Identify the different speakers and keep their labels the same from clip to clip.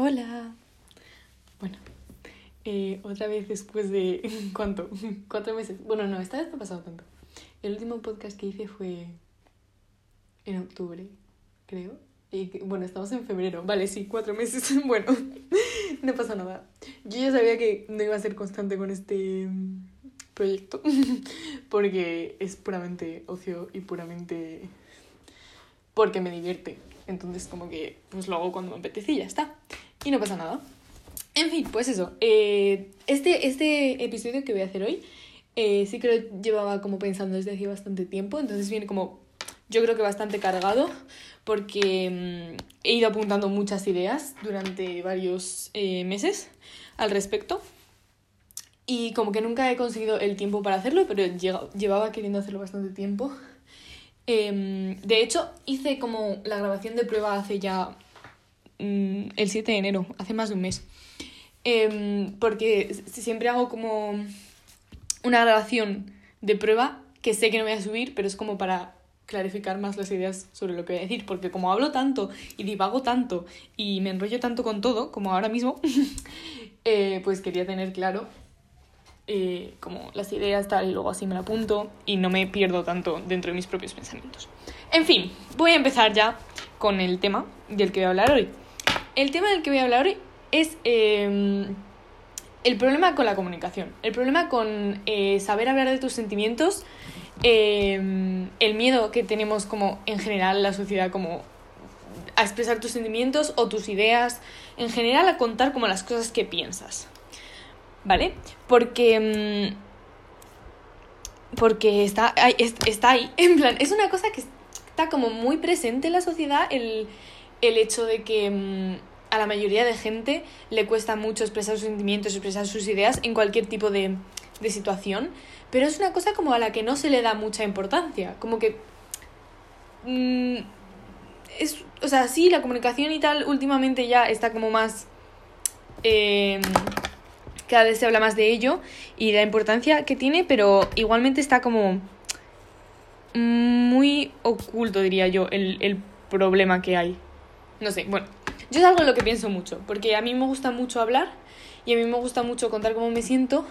Speaker 1: Hola. Bueno, eh, otra vez después de... ¿Cuánto? ¿Cuatro meses? Bueno, no, esta vez no ha pasado tanto. El último podcast que hice fue en octubre, creo. Y bueno, estamos en febrero. Vale, sí, cuatro meses. Bueno, no pasa nada. Yo ya sabía que no iba a ser constante con este mm, proyecto porque es puramente ocio y puramente porque me divierte. Entonces, como que pues lo hago cuando me apetece y ya está. Y no pasa nada. En fin, pues eso. eh, este, este episodio que voy a hacer hoy eh, sí que llevaba como pensando desde hace bastante tiempo. Entonces viene como, yo creo que bastante cargado porque mm, he ido apuntando muchas ideas durante varios eh, meses al respecto. Y como que nunca he conseguido el tiempo para hacerlo, pero llevaba queriendo hacerlo bastante tiempo. Em, de hecho, hice como la grabación de prueba hace ya mm, el 7 de enero, hace más de un mes. Em, porque siempre hago como una grabación de prueba que sé que no voy a subir, pero es como para clarificar más las ideas sobre lo que voy a decir, porque como hablo tanto y divago tanto y me enrollo tanto con todo, como ahora mismo, eh, pues quería tener claro eh, como las ideas tal y luego así me lo apunto y no me pierdo tanto dentro de mis propios pensamientos. En fin, voy a empezar ya con el tema del que voy a hablar hoy. El tema del que voy a hablar hoy es eh, el problema con la comunicación, el problema con eh, saber hablar de tus sentimientos, eh, el miedo que tenemos como en general la sociedad como a expresar tus sentimientos o tus ideas, en general a contar como las cosas que piensas. ¿Vale? Porque. mm, Porque está está ahí. En plan, es una cosa que está como muy presente en la sociedad el, el hecho de que mm, a la mayoría de gente le cuesta mucho expresar sus sentimientos, expresar sus ideas en cualquier tipo de, de situación. Pero es una cosa como a la que no se le da mucha importancia. Como que. mm, es, o sea, sí, la comunicación y tal últimamente ya está como más. eh, cada vez se habla más de ello y la importancia que tiene, pero igualmente está como muy oculto, diría yo, el, el problema que hay. No sé, bueno, yo es algo en lo que pienso mucho, porque a mí me gusta mucho hablar y a mí me gusta mucho contar cómo me siento,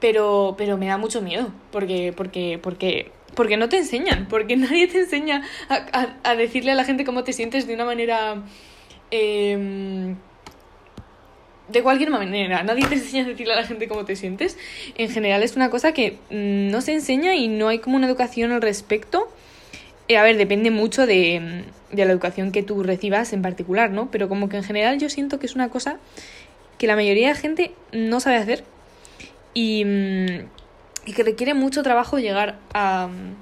Speaker 1: pero, pero me da mucho miedo, porque, porque, porque, porque no te enseñan, porque nadie te enseña a, a- a decirle a la gente cómo te sientes de una manera... em, de cualquier manera, nadie te enseña a decirle a la gente cómo te sientes. En general es una cosa que mm, no se enseña y no hay como una educación al respecto. Eh, a ver, depende mucho de, mm, de la educación que tú recibas en particular, ¿no? Pero como que en general yo siento que es una cosa que la mayoría de gente no sabe hacer y, mm, y que requiere mucho trabajo llegar a, mm,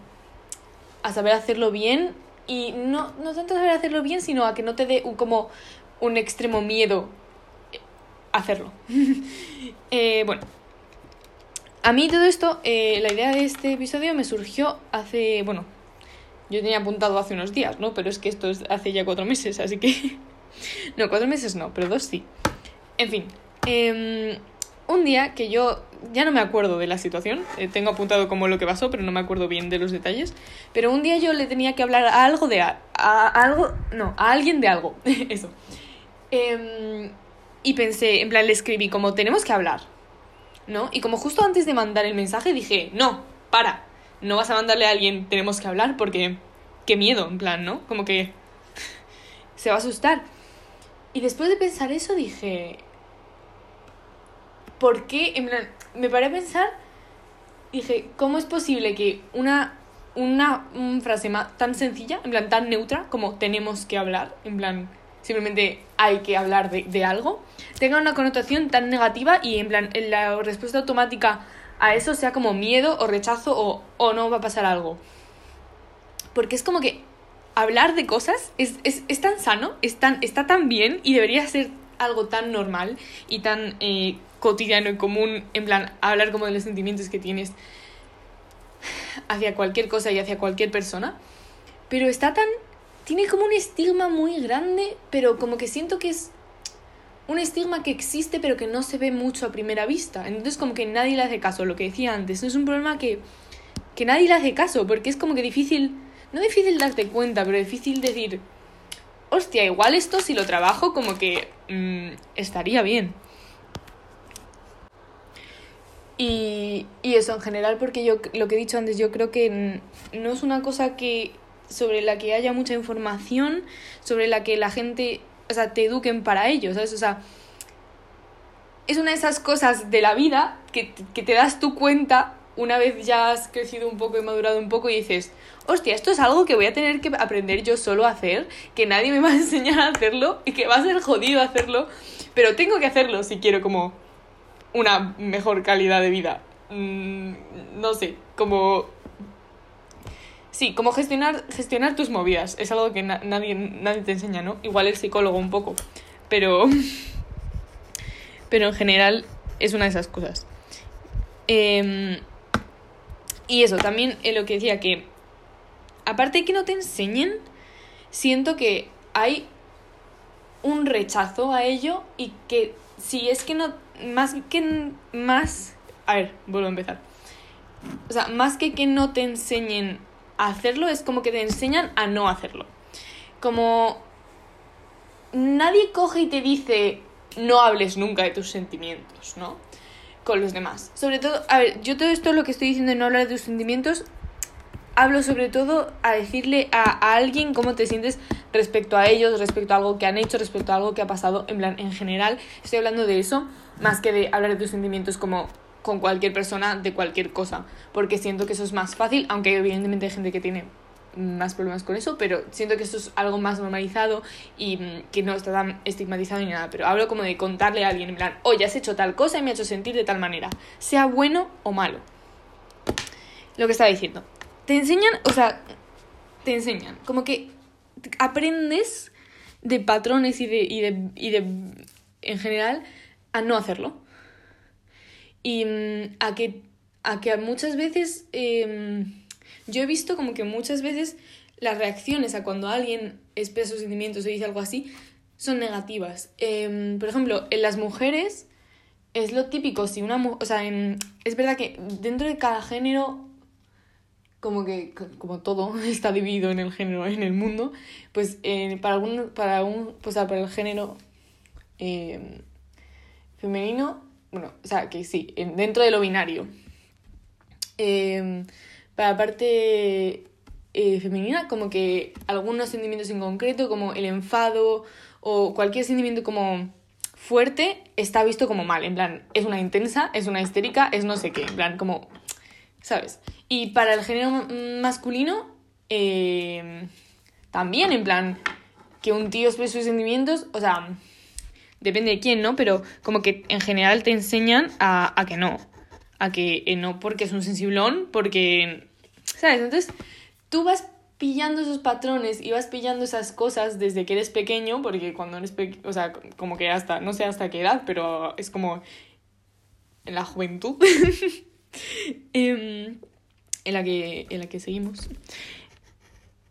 Speaker 1: a saber hacerlo bien y no, no tanto saber hacerlo bien, sino a que no te dé un- como un extremo miedo hacerlo. Eh, bueno, a mí todo esto, eh, la idea de este episodio me surgió hace, bueno, yo tenía apuntado hace unos días, ¿no? Pero es que esto es hace ya cuatro meses, así que... no, cuatro meses no, pero dos sí. En fin, em, un día que yo ya no me acuerdo de la situación, eh, tengo apuntado como lo que pasó, pero no me acuerdo bien de los detalles, pero un día yo le tenía que hablar a algo de... a- algo, no, a alguien de algo, eso. Em, y pensé, en plan, le escribí como tenemos que hablar, ¿no? Y como justo antes de mandar el mensaje dije, no, para, no vas a mandarle a alguien tenemos que hablar porque qué miedo, en plan, ¿no? Como que se va a asustar. Y después de pensar eso dije, ¿por qué? En plan, me paré a pensar, dije, ¿cómo es posible que una, una, frase tan sencilla, en plan, tan neutra como tenemos que hablar, en plan, simplemente hay que hablar de, de algo, tenga una connotación tan negativa y en plan, la respuesta automática a eso sea como miedo o rechazo o, o no va a pasar algo? Porque es como que hablar de cosas es, es, es tan sano, es tan, está tan bien y debería ser algo tan normal y tan eh, cotidiano y común, en plan, hablar como de los sentimientos que tienes hacia cualquier cosa y hacia cualquier persona. Pero está tan... Tiene como un estigma muy grande, pero como que siento que es un estigma que existe pero que no se ve mucho a primera vista. Entonces como que nadie le hace caso, lo que decía antes. Es un problema que, que nadie le hace caso, porque es como que difícil, no difícil darte cuenta, pero difícil decir, hostia, igual esto si lo trabajo como que mm, estaría bien. Y, y, eso en general, porque yo lo que he dicho antes, yo creo que no es una cosa que sobre la que haya mucha información, sobre la que la gente, o sea, te eduquen para ello, ¿sabes? O sea, es una de esas cosas de la vida que, que te das tu cuenta una vez ya has crecido un poco y madurado un poco y dices, hostia, esto es algo que voy a tener que aprender yo solo a hacer, que nadie me va a enseñar a hacerlo y que va a ser jodido hacerlo, pero tengo que hacerlo si quiero como una mejor calidad de vida. Mm, no sé, como... Sí, como gestionar, gestionar tus movidas. Es algo que nadie, nadie te enseña, ¿no? Igual el psicólogo un poco. Pero... Pero en general es una de esas cosas. Eh, y eso, también en lo que decía que, aparte de que no te enseñen, siento que hay un rechazo a ello y que si es que no, más que más, a ver, vuelvo a empezar. O sea, más que que no te enseñen a hacerlo, es como que te enseñan a no hacerlo. Como nadie coge y te dice no hables nunca de tus sentimientos, ¿no? con los demás. Sobre todo, a ver, yo todo esto lo que estoy diciendo de no hablar de tus sentimientos, hablo sobre todo a decirle a, alguien cómo te sientes respecto a ellos, respecto a algo que han hecho, respecto a algo que ha pasado, en plan, en general, estoy hablando de eso, más que de hablar de tus sentimientos como con cualquier persona de cualquier cosa, porque siento que eso es más fácil, aunque evidentemente hay gente que tiene más problemas con eso, pero siento que esto es algo más normalizado y mm, que no está tan estigmatizado ni nada. Pero hablo como de contarle a alguien, en plan, oye, has hecho tal cosa y me ha hecho sentir de tal manera, sea bueno o malo. Lo que estaba diciendo. Te enseñan, o sea, te enseñan, como que aprendes de patrones y de, y de, y de en general, a no hacerlo. Y mm, a que, a que muchas veces... Eh, yo he visto como que muchas veces las reacciones a cuando alguien expresa sus sentimientos o dice algo así son negativas. Em, por ejemplo, en las mujeres es lo típico, si una mujer, o sea, es verdad que dentro de cada género, como que, como todo está dividido en el género, en el mundo, pues para algún, para un, pues, para el género em, femenino, bueno, o sea, que sí, dentro de lo binario. Eh, para la parte eh, femenina, como que algunos sentimientos en concreto, como el enfado o cualquier sentimiento como fuerte, está visto como mal. En plan, es una intensa, es una histérica, es no sé qué. En plan, como. ¿Sabes? Y para el género masculino, eh, también, en plan, que un tío exprese sus sentimientos, o sea, depende de quién, ¿no? Pero como que en general te enseñan a, a que no. A que eh, no porque es un sensiblón, porque ¿Sabes? Entonces, tú vas pillando esos patrones y vas pillando esas cosas desde que eres pequeño, porque cuando eres pequeño, o sea, como que hasta, no sé hasta qué edad, pero es como en la juventud em, en, la que, en la que seguimos.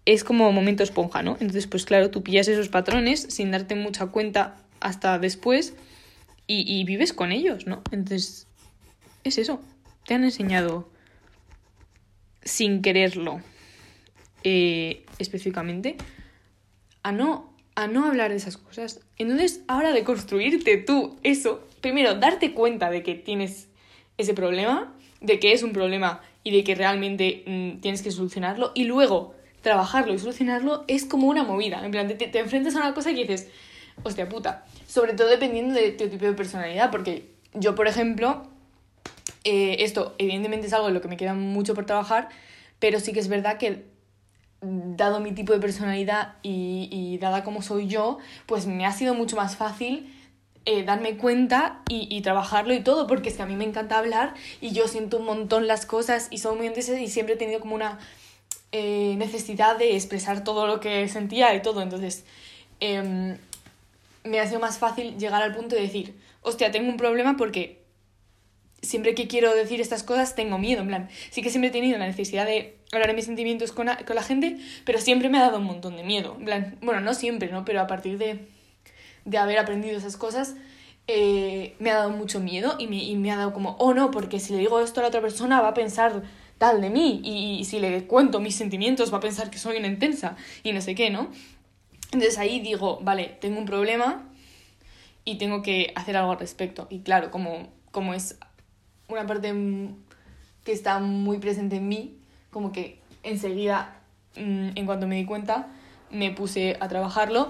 Speaker 1: Es como momento esponja, ¿no? Entonces, pues claro, tú pillas esos patrones sin darte mucha cuenta hasta después y, vives con ellos, ¿no? Entonces, es eso. Te han enseñado sin quererlo eh, específicamente, a no, a no hablar de esas cosas. Entonces, ahora de construirte tú eso, primero, darte cuenta de que tienes ese problema, de que es un problema y de que realmente mm, tienes que solucionarlo, y luego trabajarlo y solucionarlo es como una movida. En plan, te enfrentas a una cosa y dices, hostia puta. Sobre todo dependiendo de tu tipo de personalidad, porque yo, por ejemplo, eh, esto evidentemente es algo en lo que me queda mucho por trabajar, pero sí que es verdad que dado mi tipo de personalidad y, dada como soy yo, pues me ha sido mucho más fácil eh, darme cuenta y, trabajarlo y todo, porque es que a mí me encanta hablar y yo siento un montón las cosas y soy muy intensas y siempre he tenido como una eh, necesidad de expresar todo lo que sentía y todo, entonces em, me ha sido más fácil llegar al punto de decir, hostia, tengo un problema porque siempre que quiero decir estas cosas tengo miedo, en plan, sí que siempre he tenido la necesidad de hablar de mis sentimientos con con la gente, pero siempre me ha dado un montón de miedo, en plan, bueno, no siempre, ¿no? Pero a partir de, de haber aprendido esas cosas, eh, me ha dado mucho miedo y me, y me ha dado como, oh no, porque si le digo esto a la otra persona va a pensar tal de mí y, y si le cuento mis sentimientos va a pensar que soy una intensa y no sé qué, ¿no? Entonces ahí digo, vale, tengo un problema y tengo que hacer algo al respecto. Y claro, como, como es una parte que está muy presente en mí, como que enseguida, mm, en cuanto me di cuenta, me puse a trabajarlo.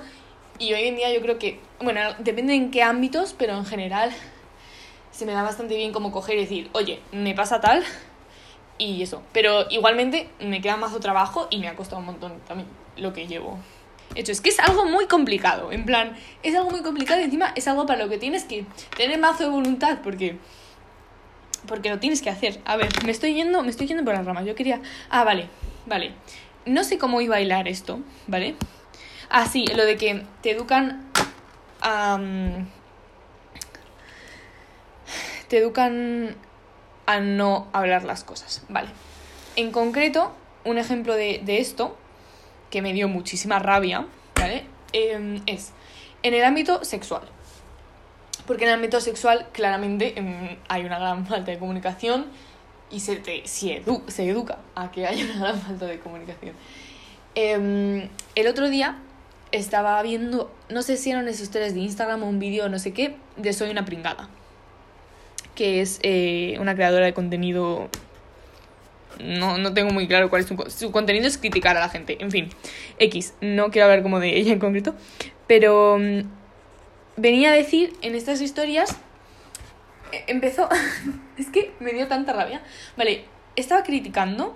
Speaker 1: Y hoy en día yo creo que, bueno, depende en qué ámbitos, pero en general se me da bastante bien como coger y decir, oye, me pasa tal y eso. Pero igualmente me queda más trabajo y me ha costado un montón también lo que llevo. Hecho, es que es algo muy complicado, en plan, es algo muy complicado y encima es algo para lo que tienes que tener mazo de voluntad porque porque lo tienes que hacer. A ver, me estoy yendo, me estoy yendo por las ramas. Yo quería, ah, vale, vale. No sé cómo iba a bailar esto, ¿vale? Ah, sí, lo de que te educan a te educan a no hablar las cosas. Vale. En concreto, un ejemplo de, esto, que me dio muchísima rabia, ¿vale? Em, es en el ámbito sexual. Porque en el ámbito sexual claramente em, hay una gran falta de comunicación y se, te, se, educa a que haya una gran falta de comunicación. Em, el otro día estaba viendo, no sé si eran esas historias de Instagram o un vídeo, no sé qué, de Soy una pringada que es eh, una creadora de contenido. No, no tengo muy claro cuál es su, su contenido, es criticar a la gente. En fin, X, no quiero hablar como de ella en concreto, pero mm, venía a decir en estas historias. E, empezó. es que me dio tanta rabia. Vale, estaba criticando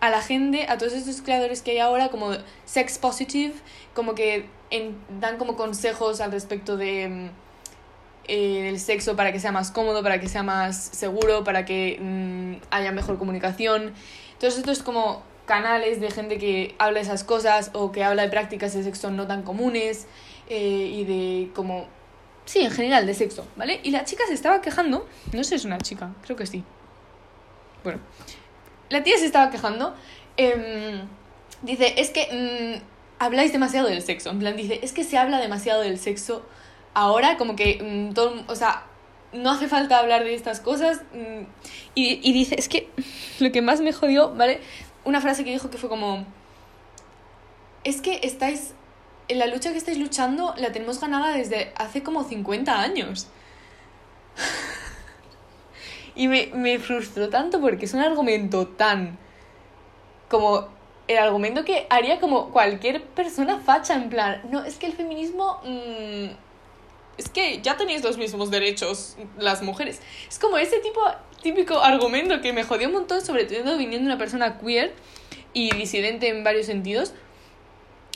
Speaker 1: a la gente, a todos estos creadores que hay ahora, como sex positive, como que dan como consejos al respecto de mm, eh, el sexo para que sea más cómodo, para que sea más seguro, para que mm, haya mejor comunicación. Entonces esto es como canales de gente que habla esas cosas o que habla de prácticas de sexo no tan comunes eh, y de como... Sí, en general, de sexo, ¿vale? Y la chica se estaba quejando, no sé si es una chica, creo que sí. Bueno, la tía se estaba quejando. Em, dice, es que mm, habláis demasiado del sexo. En plan, dice, es que se habla demasiado del sexo ahora como que mm, todo, o sea, no hace falta hablar de estas cosas. Mm, y, y dice, es que lo que más me jodió, ¿vale? Una frase que dijo que fue como, es que estáis, en la lucha que estáis luchando la tenemos ganada desde hace como 50 años. y me, me frustró tanto porque es un argumento tan como el argumento que haría como cualquier persona facha, en plan, no, es que el feminismo... Mmm, es que ya tenéis los mismos derechos las mujeres. Es como ese tipo, típico argumento que me jodió un montón, sobre todo viniendo una persona queer y disidente en varios sentidos.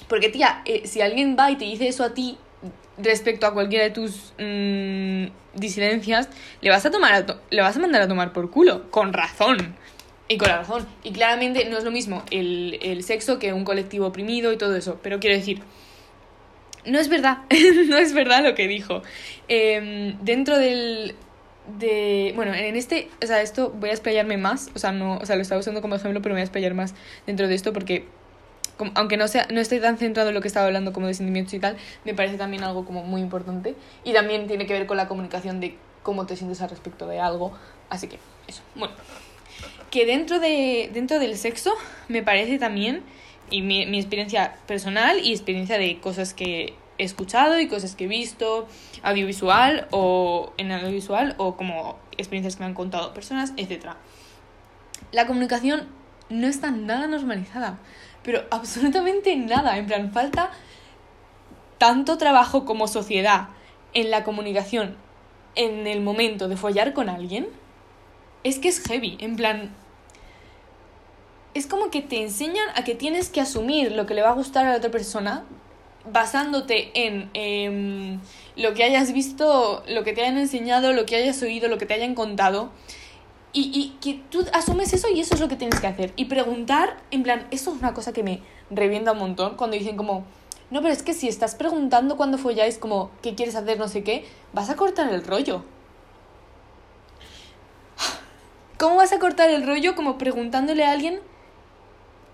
Speaker 1: Porque, tía, eh, si alguien va y te dice eso a ti respecto a cualquiera de tus mm, disidencias, le vas, a tomar le vas a mandar a tomar por culo, con razón. Y con la razón. Y claramente no es lo mismo el, el sexo que un colectivo oprimido y todo eso. Pero quiero decir, no es verdad, no es verdad lo que dijo. Em, dentro del... De, bueno, en este, o sea, esto voy a explayarme más, o sea, no, o sea, lo estaba usando como ejemplo, pero me voy a explayar más dentro de esto porque aunque no sea no estoy tan centrado en lo que estaba hablando como de sentimientos y tal, me parece también algo como muy importante y también tiene que ver con la comunicación de cómo te sientes al respecto de algo, así que eso. Bueno, que dentro de dentro del sexo me parece también y mi, mi experiencia personal y experiencia de cosas que he escuchado y cosas que he visto audiovisual o en audiovisual o como experiencias que me han contado personas, etc. La comunicación no está nada normalizada, pero absolutamente nada. En plan, falta tanto trabajo como sociedad en la comunicación en el momento de follar con alguien. Es que es heavy, en plan, es como que te enseñan a que tienes que asumir lo que le va a gustar a la otra persona basándote en em, lo que hayas visto, lo que te hayan enseñado, lo que hayas oído, lo que te hayan contado. Y, y, que tú asumes eso y eso es lo que tienes que hacer. Y preguntar, en plan, eso es una cosa que me revienta un montón cuando dicen como, no, pero es que si estás preguntando cuando folláis como, ¿qué quieres hacer? No sé qué, vas a cortar el rollo. ¿Cómo vas a cortar el rollo como preguntándole a alguien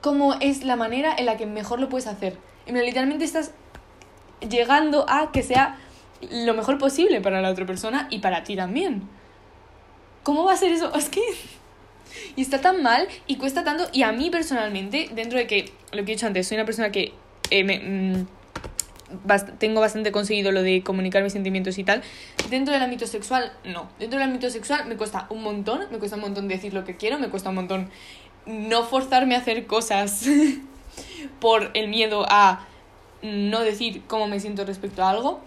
Speaker 1: cómo es la manera en la que mejor lo puedes hacer. Y literalmente estás llegando a que sea lo mejor posible para la otra persona y para ti también. ¿Cómo va a ser eso? Es que... Y está tan mal y cuesta tanto. Y a mí personalmente, dentro de que, lo que he dicho antes, soy una persona que eh, me, mm, tengo bastante conseguido lo de comunicar mis sentimientos y tal. Dentro del ámbito sexual, no. Dentro del ámbito sexual me cuesta un montón, me cuesta un montón decir lo que quiero, me cuesta un montón no forzarme a hacer cosas por el miedo a no decir cómo me siento respecto a algo.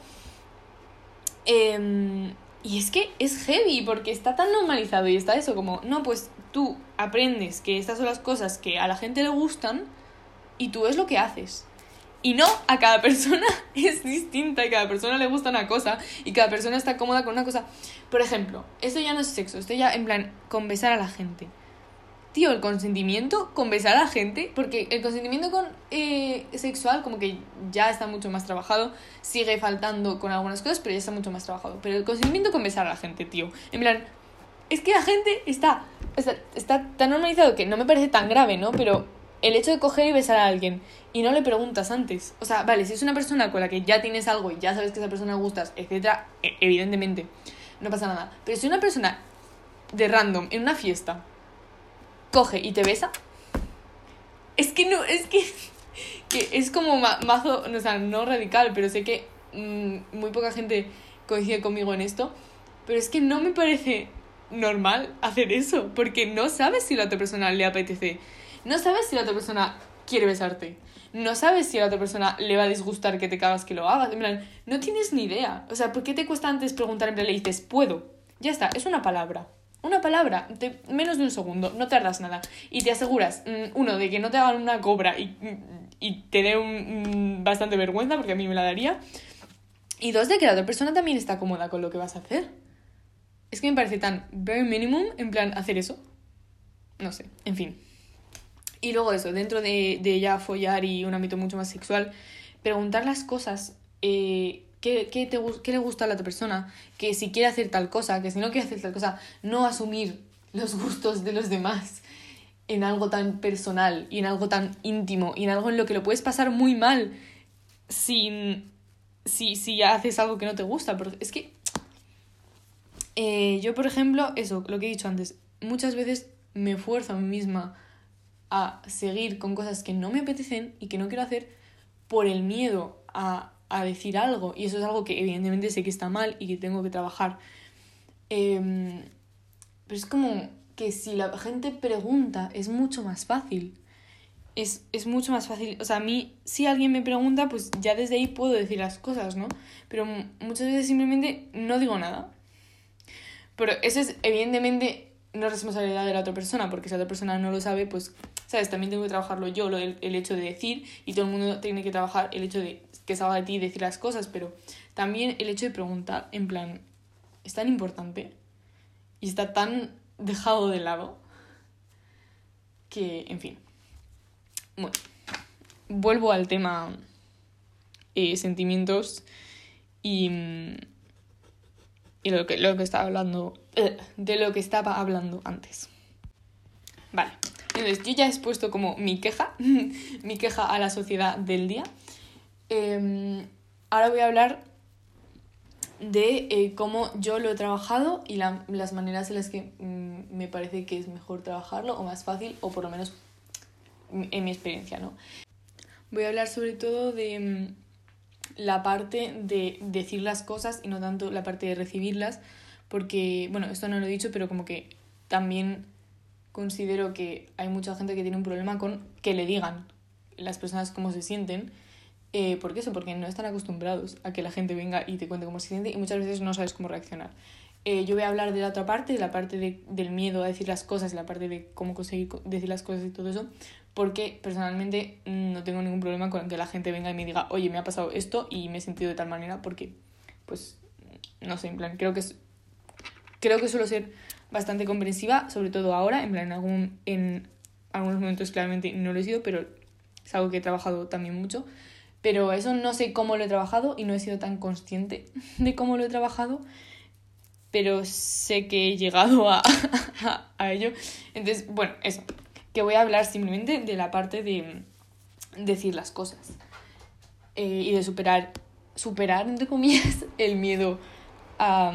Speaker 1: Em, y es que es heavy porque está tan normalizado y está eso como, no, pues tú aprendes que estas son las cosas que a la gente le gustan y tú es lo que haces. Y no, a cada persona es distinta y cada persona le gusta una cosa y cada persona está cómoda con una cosa. Por ejemplo, esto ya no es sexo, esto ya en plan con besar a la gente. Tío, el consentimiento con besar a la gente, porque el consentimiento con eh, sexual como que ya está mucho más trabajado, sigue faltando con algunas cosas, pero ya está mucho más trabajado. Pero el consentimiento con besar a la gente, tío. En plan, es que la gente está, está, está tan normalizado que no me parece tan grave, ¿no? Pero el hecho de coger y besar a alguien y no le preguntas antes. O sea, vale, si es una persona con la que ya tienes algo y ya sabes que esa persona gustas, etcétera, e, evidentemente no pasa nada. Pero si una persona de random en una fiesta coge y te besa, es que no, es que, es como mazo, o sea, no radical, pero sé que mm, muy poca gente coincide conmigo en esto, pero es que no me parece normal hacer eso, porque no sabes si la otra persona le apetece, no sabes si la otra persona quiere besarte, no sabes si la otra persona le va a disgustar que te cagas que lo hagas, en plan, no tienes ni idea, o sea, ¿por qué te cuesta antes preguntar en plan le dices, puedo? Ya está, es una palabra. Una palabra, de menos de un segundo, no tardas nada. Y te aseguras, mm, uno, de que no te hagan una cobra y, y te dé un, bastante vergüenza, porque a mí me la daría. Y dos, de que la otra persona también está cómoda con lo que vas a hacer. Es que me parece tan very minimum, en plan, hacer eso. No sé, en fin. Y luego eso, dentro de, de ya follar y un ámbito mucho más sexual, preguntar las cosas eh, ¿Qué, qué, te, qué le gusta a la otra persona, que si quiere hacer tal cosa, que si no quiere hacer tal cosa, no asumir los gustos de los demás en algo tan personal y en algo tan íntimo y en algo en lo que lo puedes pasar muy mal sin si, si haces algo que no te gusta. Pero es que eh, yo, por ejemplo, eso, lo que he dicho antes, muchas veces me fuerzo a mí misma a seguir con cosas que no me apetecen y que no quiero hacer por el miedo a a decir algo y eso es algo que evidentemente sé que está mal y que tengo que trabajar. Em, pero es como que si la gente pregunta es mucho más fácil. Es, es, mucho más fácil. O sea, a mí, si alguien me pregunta, pues ya desde ahí puedo decir las cosas, ¿no? Pero muchas veces simplemente no digo nada. Pero eso es, evidentemente, no es responsabilidad de la otra persona, porque si la otra persona no lo sabe, pues, ¿sabes? También tengo que trabajarlo yo, lo, el, el hecho de decir, y todo el mundo tiene que trabajar el hecho de que salga de ti decir las cosas, pero también el hecho de preguntar, en plan, es tan importante y está tan dejado de lado que, en fin. Bueno, vuelvo al tema eh, sentimientos y, y lo, que, lo que estaba hablando, eh, de lo que estaba hablando antes. Vale, entonces yo ya he expuesto como mi queja, mi queja a la sociedad del día. Em, ahora voy a hablar de eh, cómo yo lo he trabajado y las maneras en las que mm, me parece que es mejor trabajarlo o más fácil o por lo menos en mi experiencia, ¿no? Voy a hablar sobre todo de mm, la parte de decir las cosas y no tanto la parte de recibirlas porque, bueno, esto no lo he dicho, pero como que también considero que hay mucha gente que tiene un problema con que le digan las personas cómo se sienten eh, ¿Por qué eso? Porque no están acostumbrados a que la gente venga y te cuente cómo se siente y muchas veces no sabes cómo reaccionar. Eh, yo voy a hablar de la otra parte, de la parte de, del miedo a decir las cosas la parte de cómo conseguir decir las cosas y todo eso, porque personalmente no tengo ningún problema con que la gente venga y me diga, oye, me ha pasado esto y me he sentido de tal manera, porque, pues, no sé, en plan, creo que es, creo que suelo ser bastante comprensiva, sobre todo ahora, en plan, en, algún, en algunos momentos claramente no lo he sido, pero es algo que he trabajado también mucho. Pero eso no sé cómo lo he trabajado y no he sido tan consciente de cómo lo he trabajado, pero sé que he llegado a, ello. Entonces, bueno, eso, que voy a hablar simplemente de la parte de decir las cosas eh, y de superar, superar, entre comillas, el miedo a,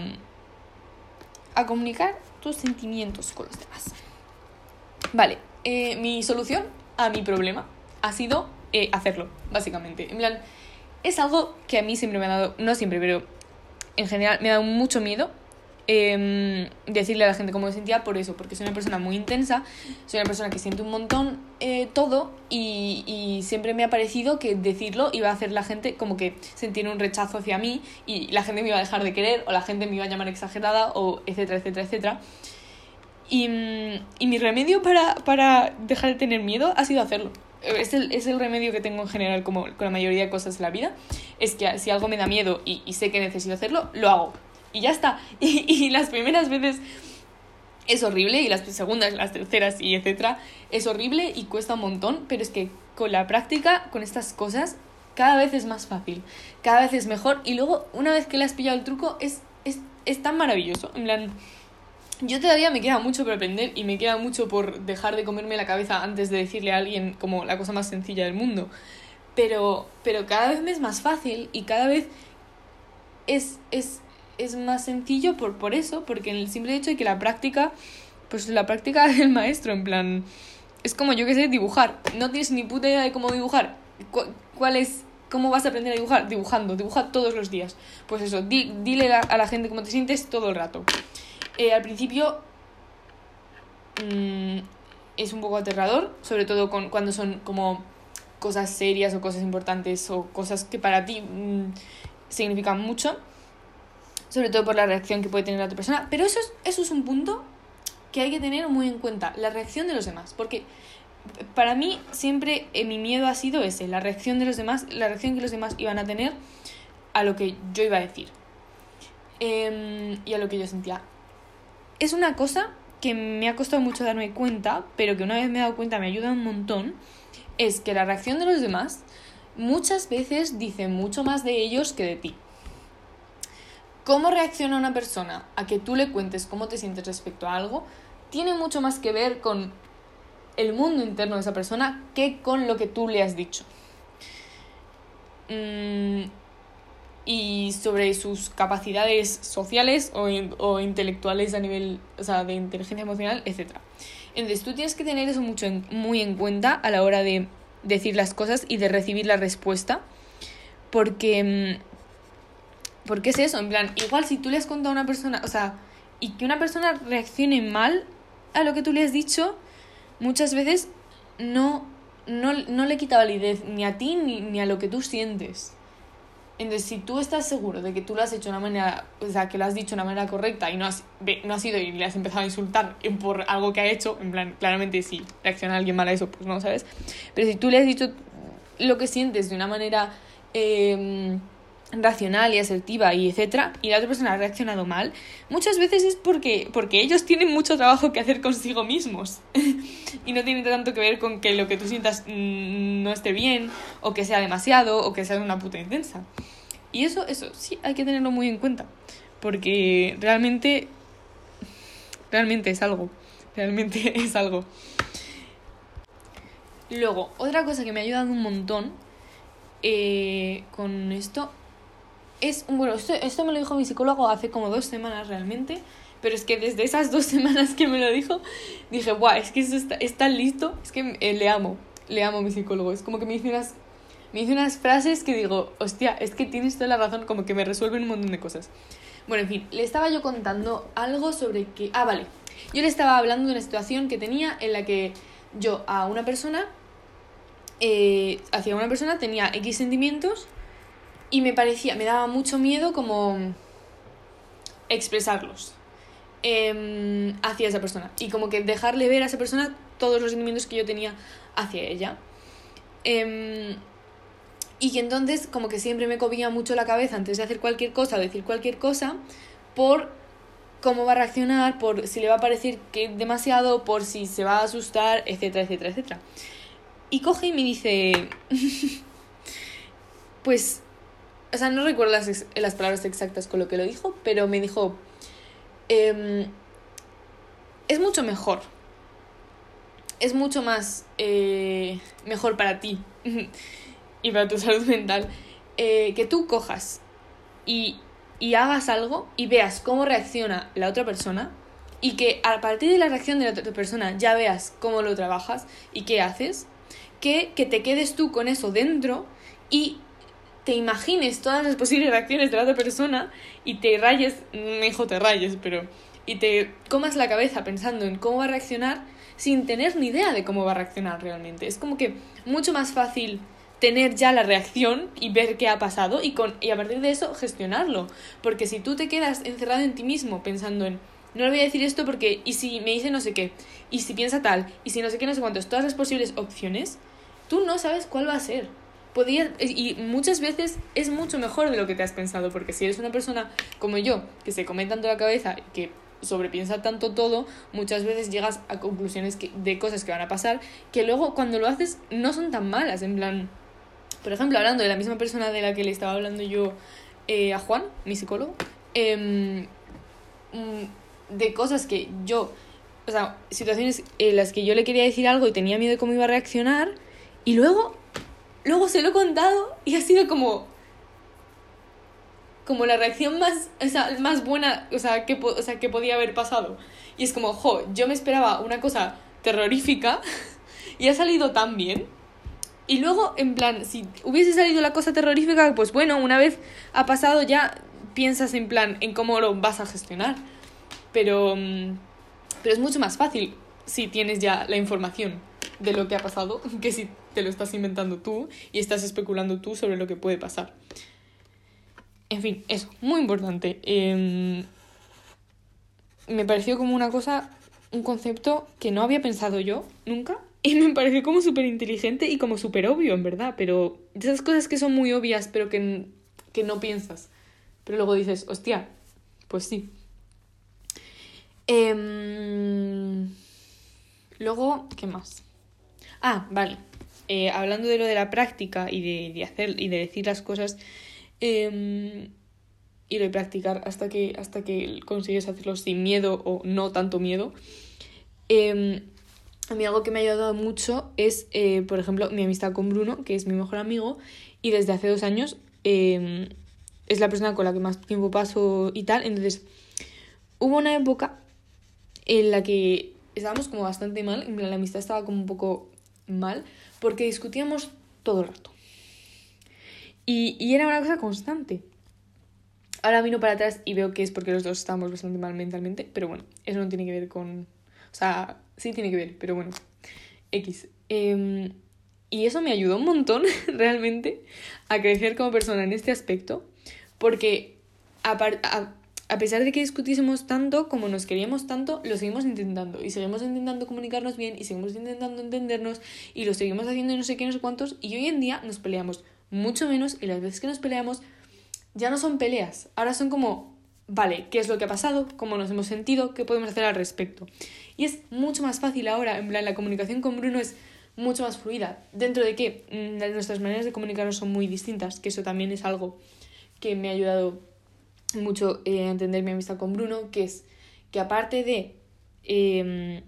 Speaker 1: a comunicar tus sentimientos con los demás. Vale, eh, mi solución a mi problema ha sido eh, hacerlo, básicamente. En plan,
Speaker 2: es algo que a mí siempre me ha dado, no siempre, pero en general me ha dado mucho miedo eh, decirle a la gente cómo me sentía por eso, porque soy una persona muy intensa, soy una persona que siente un montón eh, todo y, y, siempre me ha parecido que decirlo iba a hacer la gente como que sentir un rechazo hacia mí y la gente me iba a dejar de querer o la gente me iba a llamar exagerada o etcétera, etcétera, etcétera. Y, y mi remedio para, para dejar de tener miedo ha sido hacerlo. Es el, es el remedio que tengo en general como con la mayoría de cosas de la vida. Es que si algo me da miedo y sé que necesito hacerlo, lo hago y ya está. Y, y, las primeras veces es horrible y las segundas, las terceras y etcétera, es horrible y cuesta un montón, pero es que con la práctica, con estas cosas, cada vez es más fácil, cada vez es mejor y luego una vez que le has pillado el truco es, es, es tan maravilloso. En plan, yo todavía me queda mucho por aprender y me queda mucho por dejar de comerme la cabeza antes de decirle a alguien como la cosa más sencilla del mundo. Pero, pero cada vez me es más fácil y cada vez es, es, es más sencillo por, por eso, porque el simple hecho de que la práctica, pues la práctica del maestro, en plan, es como yo que sé, dibujar. No tienes ni puta idea de cómo dibujar. ¿Cuál es, cómo vas a aprender a dibujar? Dibujando, dibuja todos los días. Pues eso, di, dile a la gente cómo te sientes todo el rato. Eh, al principio mmm, es un poco aterrador, sobre todo con, cuando son como cosas serias o cosas importantes o cosas que para ti mmm, significan mucho sobre todo por la reacción que puede tener la otra persona, pero eso es, eso es un punto que hay que tener muy en cuenta, la reacción de los demás, porque para mí siempre eh, mi miedo ha sido ese, la reacción de los demás, la reacción que los demás iban a tener a lo que yo iba a decir eh, y a lo que yo sentía. Es una cosa que me ha costado mucho darme cuenta, pero que una vez me he dado cuenta me ayuda un montón, es que la reacción de los demás muchas veces dice mucho más de ellos que de ti. Cómo reacciona una persona a que tú le cuentes cómo te sientes respecto a algo tiene mucho más que ver con el mundo interno de esa persona que con lo que tú le has dicho. Mm, y sobre sus capacidades sociales o, o, intelectuales a nivel o sea, de inteligencia emocional, etc. Entonces tú tienes que tener eso mucho muy en cuenta a la hora de decir las cosas y de recibir la respuesta. Porque porque es eso, en plan, igual si tú le has contado a una persona, o sea, y que una persona reaccione mal a lo que tú le has dicho, muchas veces no, no, no le quita validez ni a ti ni, ni a lo que tú sientes. Entonces, si tú estás seguro de que tú lo has hecho de una manera, o sea, que lo has dicho de una manera correcta y no has, no has ido y le has empezado a insultar por algo que ha hecho, en plan, claramente si reacciona alguien mal a eso, pues no, ¿sabes? Pero si tú le has dicho lo que sientes de una manera... Eh, racional y asertiva y etcétera y la otra persona ha reaccionado mal muchas veces es porque porque ellos tienen mucho trabajo que hacer consigo mismos. Y no tiene tanto que ver con que lo que tú sientas mm, no esté bien o que sea demasiado o que sea una puta intensa. Y eso eso sí hay que tenerlo muy en cuenta porque realmente realmente es algo realmente es algo. Luego otra cosa que me ha ayudado un montón eh, con esto es, bueno, esto, esto me lo dijo mi psicólogo hace como dos semanas realmente, pero es que desde esas dos semanas que me lo dijo, dije, guau, es que eso está, listo, es que eh, le amo, le amo a mi psicólogo, es como que me dice unas, me dice unas frases que digo, hostia, es que tienes toda la razón, como que me resuelven un montón de cosas. Bueno, en fin, le estaba yo contando algo sobre que, ah, vale, yo le estaba hablando de una situación que tenía en la que yo a una persona, eh, hacia una persona tenía X sentimientos, y me parecía, me daba mucho miedo como expresarlos eh, hacia esa persona y como que dejarle ver a esa persona todos los sentimientos que yo tenía hacia ella. Eh, y que entonces como que siempre me cobía mucho la cabeza antes de hacer cualquier cosa o decir cualquier cosa por cómo va a reaccionar, por si le va a parecer que demasiado, por si se va a asustar, etcétera, etcétera, etcétera. Y coge y me dice, pues o sea, no recuerdo las, las palabras exactas con lo que lo dijo, pero me dijo, eh, es mucho mejor, es mucho más eh, mejor para ti y para tu salud mental eh, que tú cojas y, y hagas algo y veas cómo reacciona la otra persona y que a partir de la reacción de la otra persona ya veas cómo lo trabajas y qué haces, que, que te quedes tú con eso dentro y te imagines todas las posibles reacciones de la otra persona y te rayes, mejor te rayes, pero y te comas la cabeza pensando en cómo va a reaccionar sin tener ni idea de cómo va a reaccionar realmente. Es como que mucho más fácil tener ya la reacción y ver qué ha pasado y, con, y a partir de eso gestionarlo. Porque si tú te quedas encerrado en ti mismo pensando en, no le voy a decir esto porque, y si me dice no sé qué, y si piensa tal, y si no sé qué, no sé cuántos, todas las posibles opciones, tú no sabes cuál va a ser. Podía, y muchas veces es mucho mejor de lo que te has pensado, porque si eres una persona como yo, que se come tanto la cabeza, que sobrepiensa tanto todo, muchas veces llegas a conclusiones que, de cosas que van a pasar que luego cuando lo haces no son tan malas. En plan, por ejemplo, hablando de la misma persona de la que le estaba hablando yo eh, a Juan, mi psicólogo, mm, de cosas que yo, o sea, situaciones en las que yo le quería decir algo y tenía miedo de cómo iba a reaccionar, y luego, luego se lo he contado y ha sido como, como la reacción más, o sea, más buena o sea, que, o sea, que podía haber pasado. Y es como, jo, yo me esperaba una cosa terrorífica y ha salido tan bien. Y luego, en plan, si hubiese salido la cosa terrorífica, pues bueno, una vez ha pasado ya piensas en plan en cómo lo vas a gestionar. Pero, mm, pero es mucho más fácil si tienes ya la información de lo que ha pasado que si te lo estás inventando tú y estás especulando tú sobre lo que puede pasar. En fin, eso, muy importante. Em, me pareció como una cosa, un concepto que no había pensado yo nunca. Y me pareció como súper inteligente y como súper obvio, en verdad. Pero esas cosas que son muy obvias, pero que, que no piensas. Pero luego dices, hostia, pues sí. Em, luego, ¿qué más? Ah, vale. Eh, hablando de lo de la práctica y de, de hacer y de decir las cosas, eh, y de practicar hasta que, hasta que consigues hacerlo sin miedo o no tanto miedo. Em, a mí algo que me ha ayudado mucho es, eh, por ejemplo, mi amistad con Bruno, que es mi mejor amigo, y desde hace dos años em, es la persona con la que más tiempo paso y tal. Entonces, hubo una época en la que estábamos como bastante mal, en la amistad estaba como un poco mal, porque discutíamos todo el rato. Y, era una cosa constante. Ahora miro para atrás y veo que es porque los dos estábamos bastante mal mentalmente, pero bueno, eso no tiene que ver con... O sea, sí tiene que ver, pero bueno, X. Em, y eso me ayudó un montón, realmente, a crecer como persona en este aspecto, porque a, pesar de que discutiésemos tanto, como nos queríamos tanto, lo seguimos intentando. Y seguimos intentando comunicarnos bien, y seguimos intentando entendernos, y lo seguimos haciendo y no sé qué, no sé cuántos, y hoy en día nos peleamos mucho menos y las veces que nos peleamos ya no son peleas, ahora son como, vale, ¿qué es lo que ha pasado? ¿Cómo nos hemos sentido? ¿Qué podemos hacer al respecto? Y es mucho más fácil ahora, en plan, la comunicación con Bruno es mucho más fluida, dentro de que mm, nuestras maneras de comunicarnos son muy distintas, que eso también es algo que me ha ayudado mucho eh, entender mi amistad con Bruno, que es que aparte de em,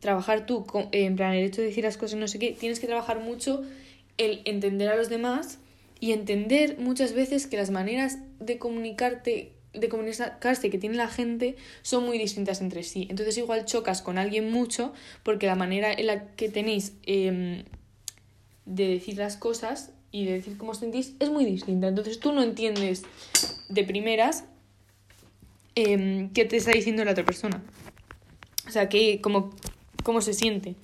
Speaker 2: trabajar tú, en plan, el hecho de decir las cosas no sé qué, tienes que trabajar mucho el entender a los demás y entender muchas veces que las maneras de comunicarte de comunicarse que tiene la gente son muy distintas entre sí. Entonces igual chocas con alguien mucho porque la manera en la que tenéis em, de decir las cosas y de decir cómo os sentís es muy distinta. Entonces tú no entiendes de primeras eh, qué te está diciendo la otra persona. O sea, que, cómo, cómo se siente.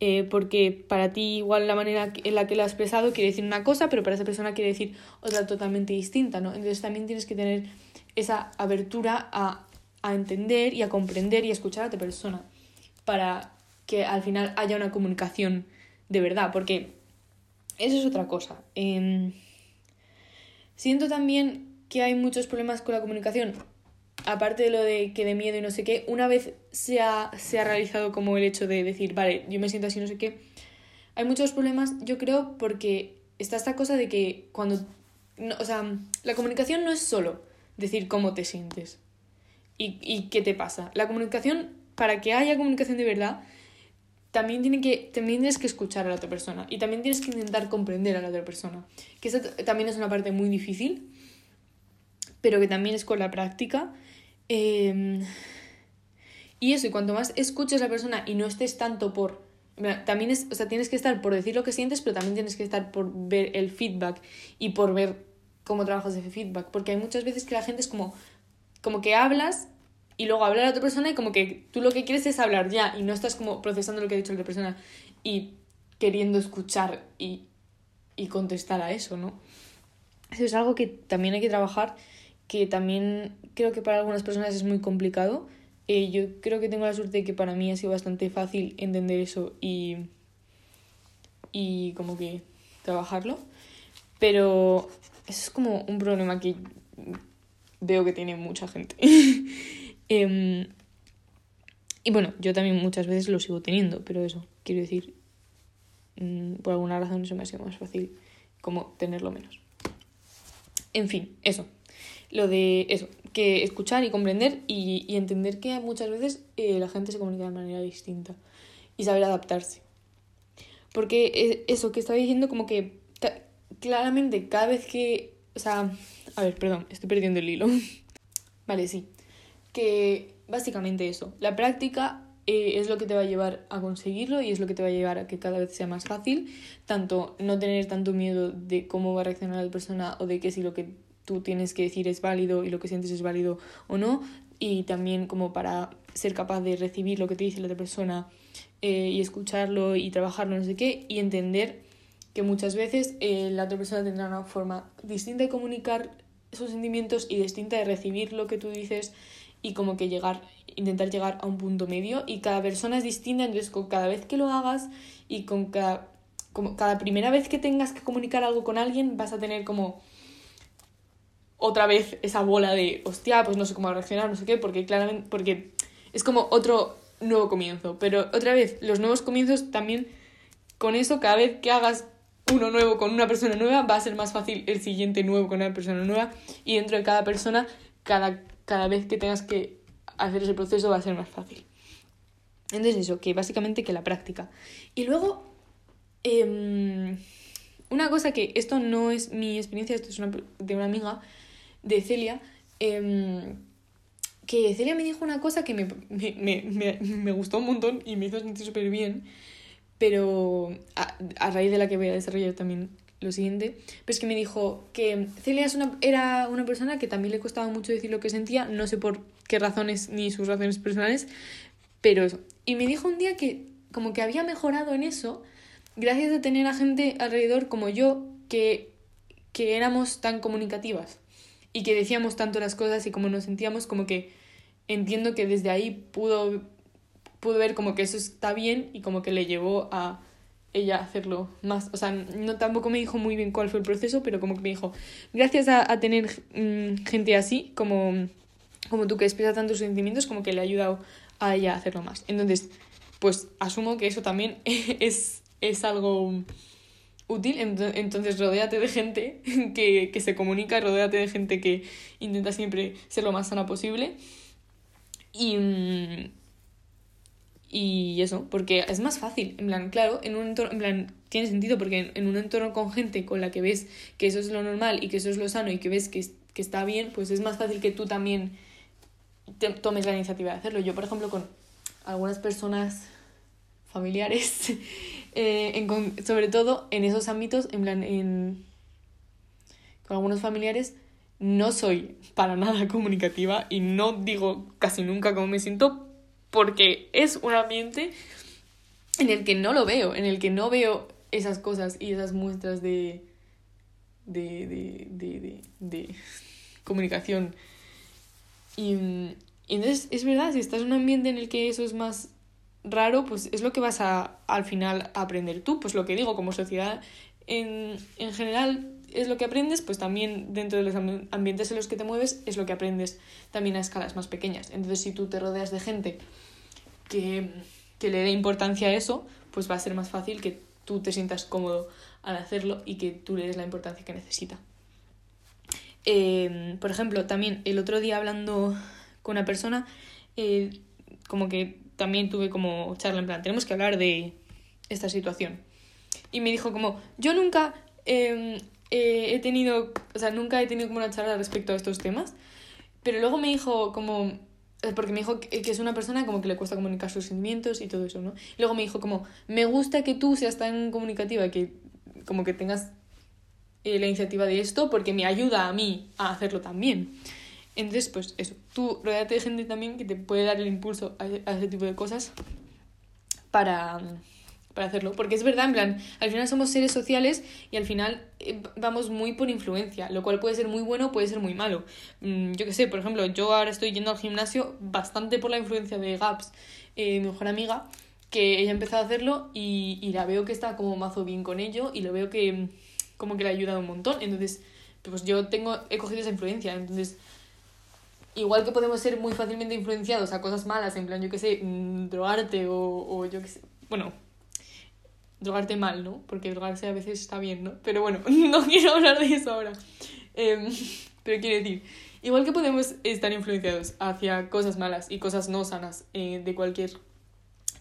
Speaker 2: Eh, porque para ti igual la manera en la que lo has expresado quiere decir una cosa, pero para esa persona quiere decir otra totalmente distinta, ¿no? Entonces también tienes que tener esa abertura a, a entender y a comprender y a escuchar a otra persona para que al final haya una comunicación de verdad, porque eso es otra cosa. Em, siento también que hay muchos problemas con la comunicación aparte de lo de que de miedo y no sé qué, una vez se ha, se ha realizado como el hecho de decir, vale, yo me siento así, no sé qué, hay muchos problemas, yo creo, porque está esta cosa de que cuando... o sea, la comunicación no es solo decir cómo te sientes y, y qué te pasa. La comunicación, para que haya comunicación de verdad, también, tiene que, también tienes que escuchar a la otra persona y también tienes que intentar comprender a la otra persona. Que esa también es una parte muy difícil, pero que también es con la práctica Em, y eso, y cuanto más escuches a la persona y no estés tanto por también es, o sea, tienes que estar por decir lo que sientes, pero también tienes que estar por ver el feedback y por ver cómo trabajas ese feedback. Porque hay muchas veces que la gente es como, como que hablas y luego habla la otra persona y como que tú lo que quieres es hablar ya y no estás como procesando lo que ha dicho la otra persona y queriendo escuchar y, y contestar a eso, ¿no? Eso es algo que también hay que trabajar, que también creo que para algunas personas es muy complicado. Eh, yo creo que tengo la suerte de que para mí ha sido bastante fácil entender eso y, y como que trabajarlo. Pero eso es como un problema que veo que tiene mucha gente. Em, y bueno, yo también muchas veces lo sigo teniendo, pero eso, quiero decir, mm, por alguna razón eso me ha sido más fácil como tenerlo menos. En fin, eso. Lo de eso, que escuchar y comprender y, entender que muchas veces eh, la gente se comunica de manera distinta y saber adaptarse. Porque eh, eso que estaba diciendo, como que claramente cada vez que. O sea, a ver, perdón, estoy perdiendo el hilo. vale, sí. Que básicamente eso. La práctica eh, es lo que te va a llevar a conseguirlo y es lo que te va a llevar a que cada vez sea más fácil. Tanto no tener tanto miedo de cómo va a reaccionar la persona o de que si lo que tú tienes que decir es válido y lo que sientes es válido o no. Y también como para ser capaz de recibir lo que te dice la otra persona eh, y escucharlo y trabajarlo, no sé qué, y entender que muchas veces eh, la otra persona tendrá una forma distinta de comunicar sus sentimientos y distinta de recibir lo que tú dices y como que llegar, intentar llegar a un punto medio y cada persona es distinta, entonces con cada vez que lo hagas y con cada, como cada primera vez que tengas que comunicar algo con alguien vas a tener como otra vez esa bola de, hostia, pues no sé cómo reaccionar, no sé qué, porque claramente, porque es como otro nuevo comienzo, pero otra vez, los nuevos comienzos también, con eso, cada vez que hagas uno nuevo con una persona nueva, va a ser más fácil el siguiente nuevo con una persona nueva y dentro de cada persona, cada cada vez que tengas que hacer ese proceso va a ser más fácil. Entonces eso, que básicamente que la práctica. Y luego, em, una cosa que esto no es mi experiencia, esto es una, de una amiga de Celia, em, que Celia me dijo una cosa que me, me, me, me, gustó un montón y me hizo sentir súper bien, pero a, a raíz de la que voy a desarrollar también lo siguiente, pero que me dijo que Celia era una persona que también le costaba mucho decir lo que sentía, no sé por qué razones ni sus razones personales, pero eso. Y me dijo un día que como que había mejorado en eso gracias a tener a gente alrededor como yo que, que éramos tan comunicativas y que decíamos tanto las cosas y como nos sentíamos como que entiendo que desde ahí pudo, pudo ver como que eso está bien y como que le llevó a ella hacerlo más. O sea, no tampoco me dijo muy bien cuál fue el proceso, pero como que me dijo, gracias a, tener mm, gente así, como, como tú que expresa tantos sentimientos, como que le ha ayudado a ella a hacerlo más. Entonces, pues asumo que eso también es, es algo útil, entonces rodéate de gente que, que se comunica, rodéate de gente que intenta siempre ser lo más sana posible. Y, mm, y eso, porque es más fácil, en plan, claro, en un entorno, en plan, tiene sentido porque en, un entorno con gente con la que ves que eso es lo normal y que eso es lo sano y que ves que, que está bien, pues es más fácil que tú también tomes la iniciativa de hacerlo. Yo, por ejemplo, con algunas personas familiares, eh, en, sobre todo en esos ámbitos, en plan, en, con algunos familiares, no soy para nada comunicativa y no digo casi nunca cómo me siento porque es un ambiente en el que no lo veo, en el que no veo esas cosas y esas muestras de, de, de, de, de comunicación. Y, entonces es verdad, si estás en un ambiente en el que eso es más raro, pues es lo que vas a al final a aprender tú. Pues lo que digo, como sociedad en, en general es lo que aprendes, pues también dentro de los ambientes en los que te mueves es lo que aprendes también a escalas más pequeñas. Entonces, si tú te rodeas de gente que, que le dé importancia a eso, pues va a ser más fácil que tú te sientas cómodo al hacerlo y que tú le des la importancia que necesita. Eh, por ejemplo, también el otro día hablando con una persona, eh, como que también tuve como charla en plan, tenemos que hablar de esta situación. Y me dijo como, yo nunca em, eh, he tenido, o sea, nunca he tenido como una charla respecto a estos temas, pero luego me dijo como, eh, porque me dijo que que es una persona como que le cuesta comunicar sus sentimientos y todo eso, ¿no? Y luego me dijo como, me gusta que tú seas tan comunicativa, que como que tengas eh, la iniciativa de esto, porque me ayuda a mí a hacerlo también. Entonces, pues eso, tú rodeate de gente también que te puede dar el impulso a, a ese tipo de cosas para, para hacerlo. Porque es verdad, en plan, al final somos seres sociales y al final eh, vamos muy por influencia, lo cual puede ser muy bueno, puede ser muy malo. Mm, yo qué sé, por ejemplo, yo ahora estoy yendo al gimnasio bastante por la influencia de Gaps, eh, mi mejor amiga, que ella ha empezado a hacerlo y, y la veo que está como mazo bien con ello y lo veo que mm, como que le ha ayudado un montón. Entonces, pues yo tengo, he cogido esa influencia. Entonces, igual que podemos ser muy fácilmente influenciados a cosas malas, en plan, yo qué sé, mm, drogarte o, o yo qué sé, bueno, drogarte mal, ¿no? Porque drogarse a veces está bien, ¿no? Pero bueno, no quiero hablar de eso ahora. Em, pero quiero decir, igual que podemos estar influenciados hacia cosas malas y cosas no sanas eh, de cualquier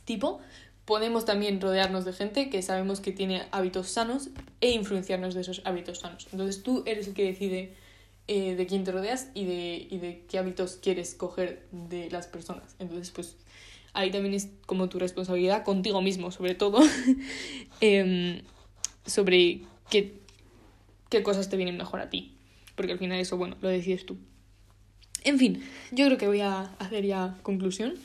Speaker 2: tipo, podemos también rodearnos de gente que sabemos que tiene hábitos sanos e influenciarnos de esos hábitos sanos. Entonces tú eres el que decide eh, de quién te rodeas y de, y de qué hábitos quieres coger de las personas. Entonces, pues ahí también es como tu responsabilidad contigo mismo, sobre todo, em, sobre qué, qué cosas te vienen mejor a ti. Porque al final eso, bueno, lo decides tú. En fin, yo creo que voy a hacer ya conclusión.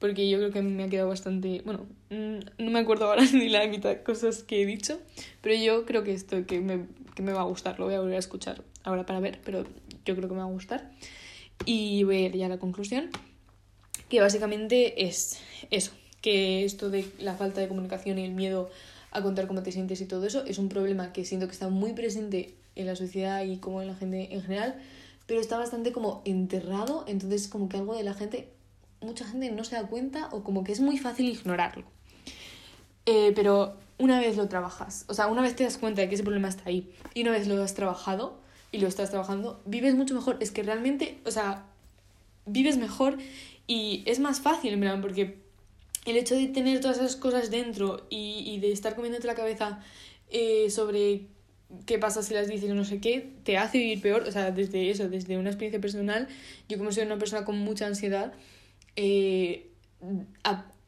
Speaker 2: Porque yo creo que me ha quedado bastante. Bueno, mm, no me acuerdo ahora ni la mitad de cosas que he dicho. Pero yo creo que esto que me, que me va a gustar. Lo voy a volver a escuchar ahora para ver. Pero yo creo que me va a gustar. Y voy a ir ya a la conclusión que básicamente es eso, que esto de la falta de comunicación y el miedo a contar cómo te sientes y todo eso es un problema que siento que está muy presente en la sociedad y como en la gente en general, pero está bastante como enterrado, entonces como que algo de la gente, mucha gente no se da cuenta o como que es muy fácil ignorarlo. Eh, pero una vez lo trabajas, o sea, una vez te das cuenta de que ese problema está ahí y una vez lo has trabajado y lo estás trabajando, vives mucho mejor. Es que realmente, o sea, vives mejor y es más fácil, en verdad, porque el hecho de tener todas esas cosas dentro y, y de estar comiéndote la cabeza eh, sobre qué pasa si las dices o no sé qué, te hace vivir peor. O sea, desde eso, desde una experiencia personal, yo como soy una persona con mucha ansiedad, eh,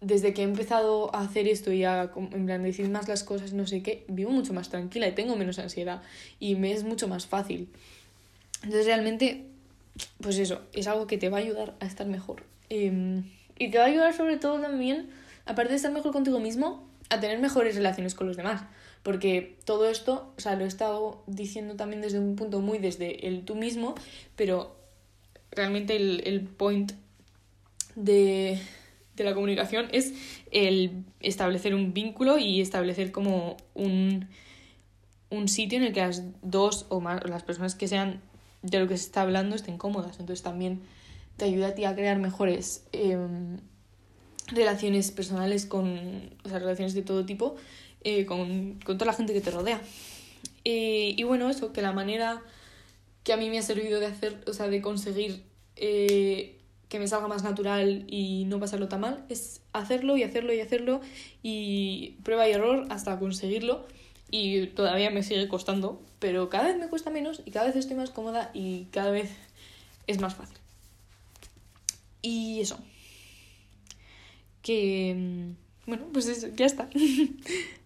Speaker 2: desde que he empezado a hacer esto y a en plan, decir más las cosas, no sé qué, vivo mucho más tranquila y tengo menos ansiedad y me es mucho más fácil. Entonces realmente, pues eso, es algo que te va a ayudar a estar mejor. Eh, y te va a ayudar sobre todo también, aparte de estar mejor contigo mismo, a tener mejores relaciones con los demás. Porque todo esto, o sea, lo he estado diciendo también desde un punto muy desde el tú mismo, pero realmente el, el point de, de la comunicación es el establecer un vínculo y establecer como un, un sitio en el que las dos o más, las personas que sean de lo que se está hablando estén cómodas. Entonces también te ayuda a ti a crear mejores em, relaciones personales con, o sea, relaciones de todo tipo eh, con, con toda la gente que te rodea. Eh, y bueno, eso, que la manera que a mí me ha servido de hacer, o sea, de conseguir eh, que me salga más natural y no pasarlo tan mal, es hacerlo y hacerlo y hacerlo y prueba y error hasta conseguirlo. Y todavía me sigue costando, pero cada vez me cuesta menos y cada vez estoy más cómoda y cada vez es más fácil. Y eso. Que... mm, Bueno, pues eso, ya está.